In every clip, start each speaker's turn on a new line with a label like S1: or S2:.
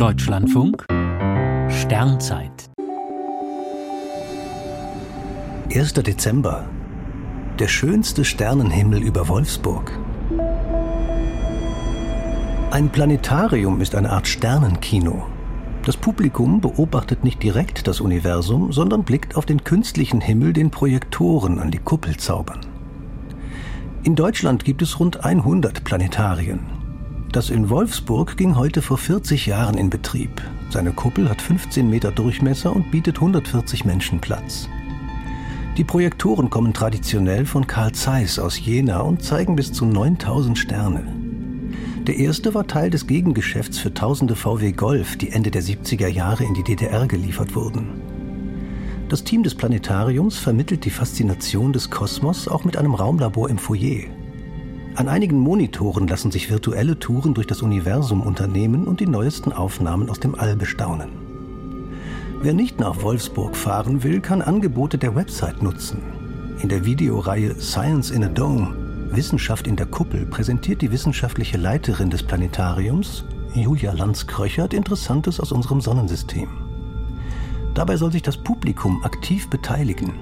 S1: Deutschlandfunk Sternzeit
S2: 1. Dezember. Der schönste Sternenhimmel über Wolfsburg. Ein Planetarium ist eine Art Sternenkino. Das Publikum beobachtet nicht direkt das Universum, sondern blickt auf den künstlichen Himmel, den Projektoren an die Kuppel zaubern. In Deutschland gibt es rund 100 Planetarien. Das in Wolfsburg ging heute vor 40 Jahren in Betrieb. Seine Kuppel hat 15 Meter Durchmesser und bietet 140 Menschen Platz. Die Projektoren kommen traditionell von Carl Zeiss aus Jena und zeigen bis zu 9000 Sterne. Der erste war Teil des Gegengeschäfts für tausende VW Golf, die Ende der 70er Jahre in die DDR geliefert wurden. Das Team des Planetariums vermittelt die Faszination des Kosmos auch mit einem Raumlabor im Foyer. An einigen Monitoren lassen sich virtuelle Touren durch das Universum unternehmen und die neuesten Aufnahmen aus dem All bestaunen. Wer nicht nach Wolfsburg fahren will, kann Angebote der Website nutzen. In der Videoreihe Science in a Dome Wissenschaft in der Kuppel präsentiert die wissenschaftliche Leiterin des Planetariums, Julia Lanz-Kröchert, Interessantes aus unserem Sonnensystem. Dabei soll sich das Publikum aktiv beteiligen,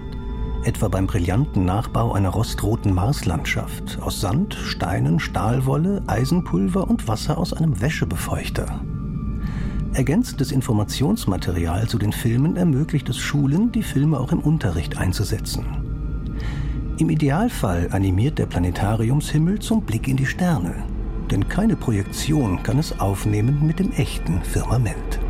S2: etwa beim brillanten Nachbau einer rostroten Marslandschaft aus Sand, Steinen, Stahlwolle, Eisenpulver und Wasser aus einem Wäschebefeuchter. Ergänzendes Informationsmaterial zu den Filmen ermöglicht es Schulen, die Filme auch im Unterricht einzusetzen. Im Idealfall animiert der Planetariumshimmel zum Blick in die Sterne, denn keine Projektion kann es aufnehmen mit dem echten Firmament.